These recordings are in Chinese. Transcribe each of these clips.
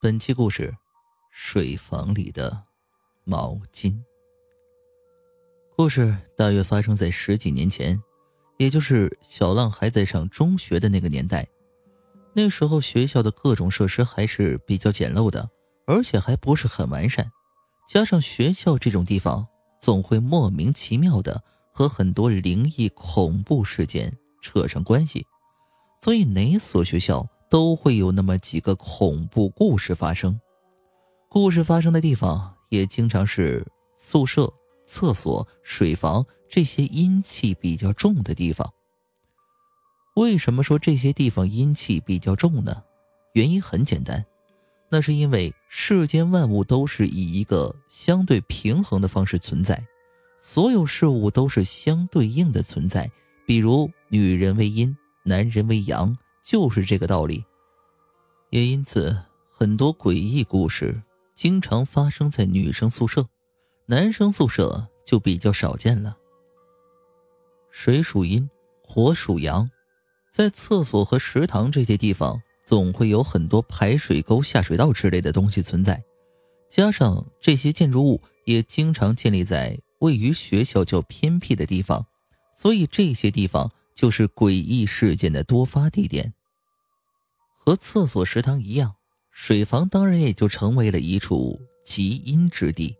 本期故事：水房里的毛巾。故事大约发生在十几年前，也就是小浪还在上中学的那个年代。那时候学校的各种设施还是比较简陋的，而且还不是很完善。加上学校这种地方，总会莫名其妙的和很多灵异恐怖事件扯上关系，所以哪所学校？都会有那么几个恐怖故事发生，故事发生的地方也经常是宿舍、厕所、水房这些阴气比较重的地方。为什么说这些地方阴气比较重呢？原因很简单，那是因为世间万物都是以一个相对平衡的方式存在，所有事物都是相对应的存在。比如女人为阴，男人为阳。就是这个道理，也因此很多诡异故事经常发生在女生宿舍，男生宿舍就比较少见了。水属阴，火属阳，在厕所和食堂这些地方，总会有很多排水沟、下水道之类的东西存在，加上这些建筑物也经常建立在位于学校较偏僻的地方，所以这些地方就是诡异事件的多发地点。和厕所、食堂一样，水房当然也就成为了一处极阴之地。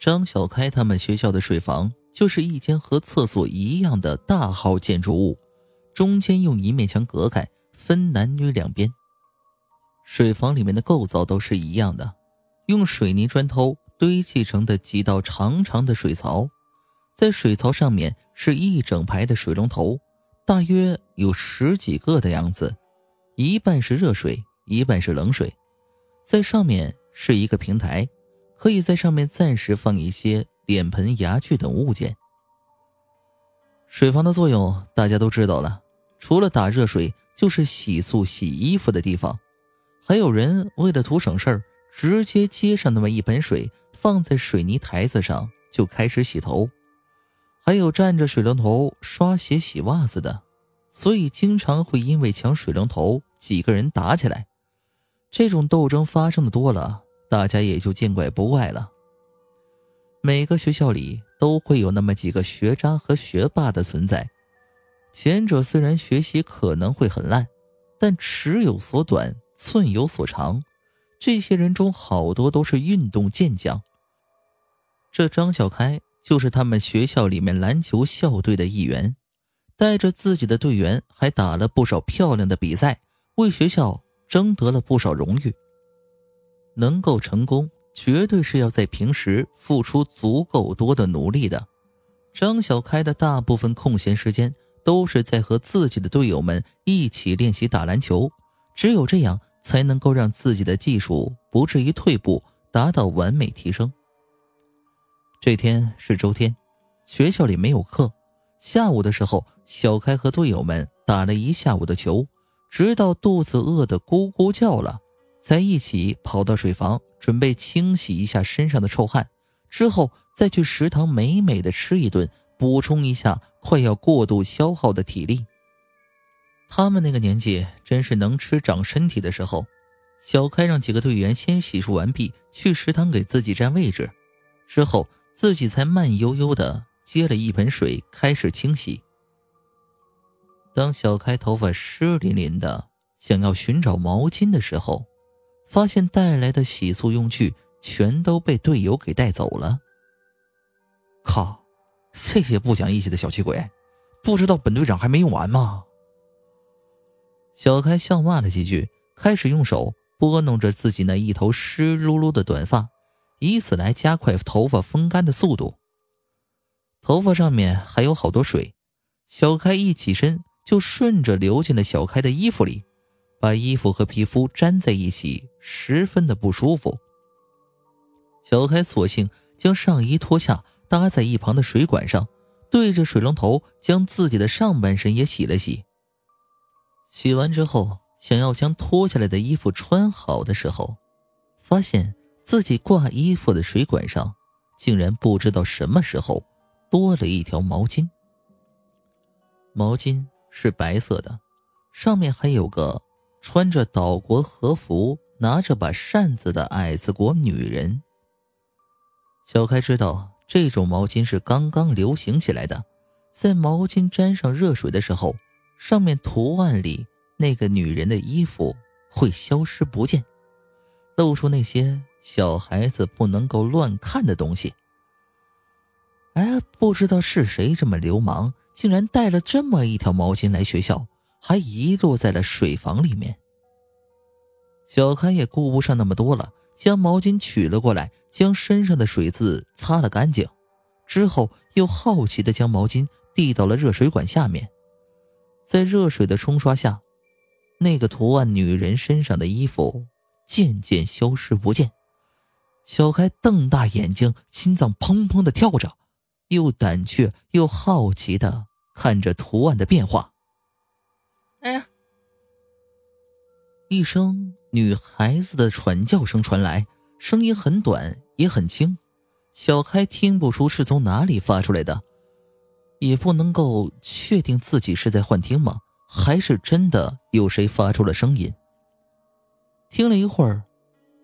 张小开他们学校的水房就是一间和厕所一样的大号建筑物，中间用一面墙隔开，分男女两边。水房里面的构造都是一样的，用水泥砖头堆砌成的几道长长的水槽，在水槽上面是一整排的水龙头，大约有十几个的样子。一半是热水，一半是冷水，在上面是一个平台，可以在上面暂时放一些脸盆、牙具等物件。水房的作用大家都知道了，除了打热水，就是洗漱、洗衣服的地方。还有人为了图省事儿，直接接上那么一盆水，放在水泥台子上就开始洗头，还有站着水龙头刷鞋、洗袜子的。所以经常会因为抢水龙头，几个人打起来。这种斗争发生的多了，大家也就见怪不怪了。每个学校里都会有那么几个学渣和学霸的存在，前者虽然学习可能会很烂，但尺有所短，寸有所长。这些人中好多都是运动健将。这张小开就是他们学校里面篮球校队的一员。带着自己的队员，还打了不少漂亮的比赛，为学校争得了不少荣誉。能够成功，绝对是要在平时付出足够多的努力的。张小开的大部分空闲时间都是在和自己的队友们一起练习打篮球，只有这样才能够让自己的技术不至于退步，达到完美提升。这天是周天，学校里没有课。下午的时候，小开和队友们打了一下午的球，直到肚子饿得咕咕叫了，才一起跑到水房，准备清洗一下身上的臭汗，之后再去食堂美美的吃一顿，补充一下快要过度消耗的体力。他们那个年纪真是能吃长身体的时候。小开让几个队员先洗漱完毕，去食堂给自己占位置，之后自己才慢悠悠的。接了一盆水，开始清洗。当小开头发湿淋淋的，想要寻找毛巾的时候，发现带来的洗漱用具全都被队友给带走了。靠！这些不讲义气的小气鬼，不知道本队长还没用完吗？小开笑骂了几句，开始用手拨弄着自己那一头湿漉漉的短发，以此来加快头发风干的速度。头发上面还有好多水，小开一起身就顺着流进了小开的衣服里，把衣服和皮肤粘在一起，十分的不舒服。小开索性将上衣脱下，搭在一旁的水管上，对着水龙头将自己的上半身也洗了洗。洗完之后，想要将脱下来的衣服穿好的时候，发现自己挂衣服的水管上竟然不知道什么时候。多了一条毛巾，毛巾是白色的，上面还有个穿着岛国和服、拿着把扇子的矮子国女人。小开知道这种毛巾是刚刚流行起来的，在毛巾沾上热水的时候，上面图案里那个女人的衣服会消失不见，露出那些小孩子不能够乱看的东西。哎，不知道是谁这么流氓，竟然带了这么一条毛巾来学校，还遗落在了水房里面。小开也顾不上那么多了，将毛巾取了过来，将身上的水渍擦了干净，之后又好奇的将毛巾递到了热水管下面。在热水的冲刷下，那个图案女人身上的衣服渐渐消失不见。小开瞪大眼睛，心脏砰砰的跳着。又胆怯又好奇的看着图案的变化。哎呀！一声女孩子的喘叫声传来，声音很短也很轻，小开听不出是从哪里发出来的，也不能够确定自己是在幻听吗？还是真的有谁发出了声音？听了一会儿，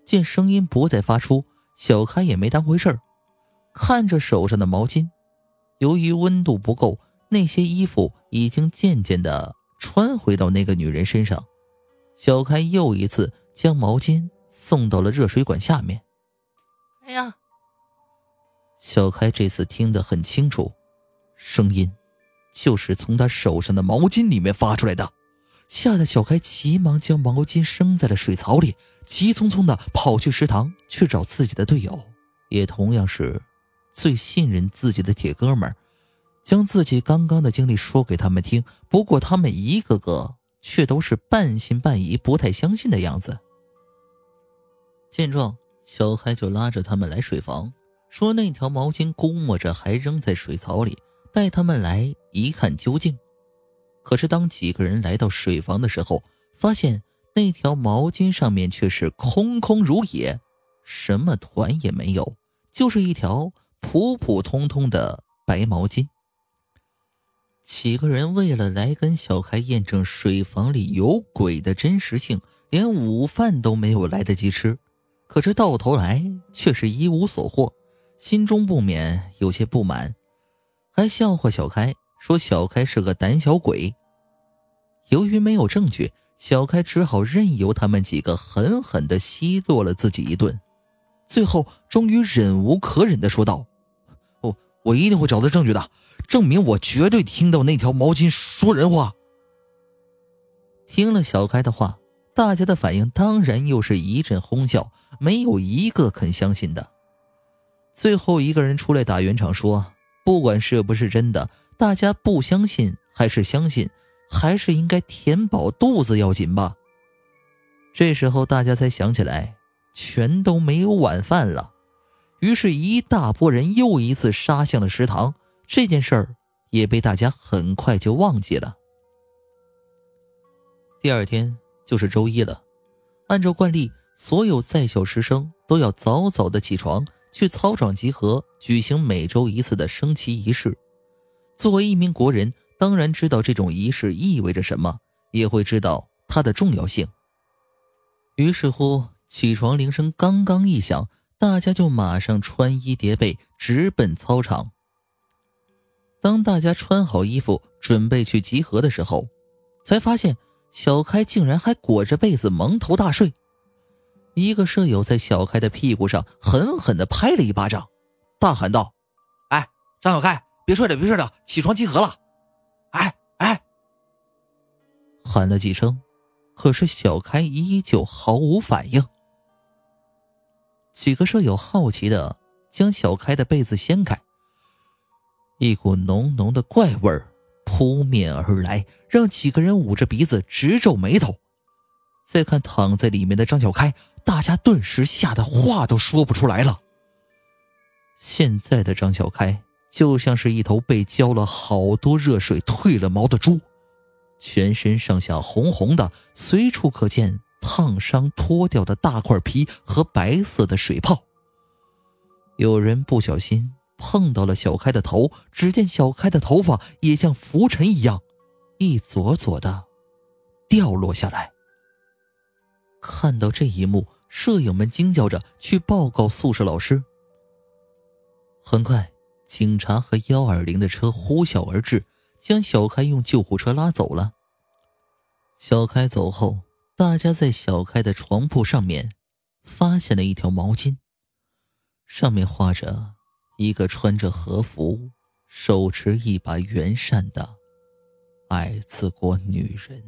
见声音不再发出，小开也没当回事儿，看着手上的毛巾。由于温度不够，那些衣服已经渐渐的穿回到那个女人身上。小开又一次将毛巾送到了热水管下面。哎呀！小开这次听得很清楚，声音就是从他手上的毛巾里面发出来的，吓得小开急忙将毛巾扔在了水槽里，急匆匆的跑去食堂去找自己的队友，也同样是。最信任自己的铁哥们，将自己刚刚的经历说给他们听。不过他们一个个却都是半信半疑、不太相信的样子。见状，小开就拉着他们来水房，说那条毛巾估摸着还扔在水槽里，带他们来一看究竟。可是当几个人来到水房的时候，发现那条毛巾上面却是空空如也，什么团也没有，就是一条。普普通通的白毛巾。几个人为了来跟小开验证水房里有鬼的真实性，连午饭都没有来得及吃，可是到头来却是一无所获，心中不免有些不满，还笑话小开说小开是个胆小鬼。由于没有证据，小开只好任由他们几个狠狠的奚落了自己一顿。最后，终于忍无可忍的说道：“我我一定会找到证据的，证明我绝对听到那条毛巾说人话。”听了小开的话，大家的反应当然又是一阵哄笑，没有一个肯相信的。最后一个人出来打圆场说：“不管是不是真的，大家不相信还是相信，还是应该填饱肚子要紧吧。”这时候大家才想起来。全都没有晚饭了，于是，一大波人又一次杀向了食堂。这件事儿也被大家很快就忘记了。第二天就是周一了，按照惯例，所有在校师生都要早早的起床，去操场集合，举行每周一次的升旗仪式。作为一名国人，当然知道这种仪式意味着什么，也会知道它的重要性。于是乎。起床铃声刚刚一响，大家就马上穿衣叠被，直奔操场。当大家穿好衣服，准备去集合的时候，才发现小开竟然还裹着被子蒙头大睡。一个舍友在小开的屁股上狠狠的拍了一巴掌，大喊道：“哎，张小开，别睡了，别睡了，起床集合了！”哎哎，喊了几声，可是小开依旧毫无反应。几个舍友好奇的将小开的被子掀开，一股浓浓的怪味扑面而来，让几个人捂着鼻子直皱眉头。再看躺在里面的张小开，大家顿时吓得话都说不出来了。现在的张小开就像是一头被浇了好多热水、褪了毛的猪，全身上下红红的，随处可见。烫伤脱掉的大块皮和白色的水泡。有人不小心碰到了小开的头，只见小开的头发也像浮尘一样，一撮撮的掉落下来。看到这一幕，舍友们惊叫着去报告宿舍老师。很快，警察和幺二零的车呼啸而至，将小开用救护车拉走了。小开走后，大家在小开的床铺上面发现了一条毛巾，上面画着一个穿着和服、手持一把圆扇的。矮子国女人。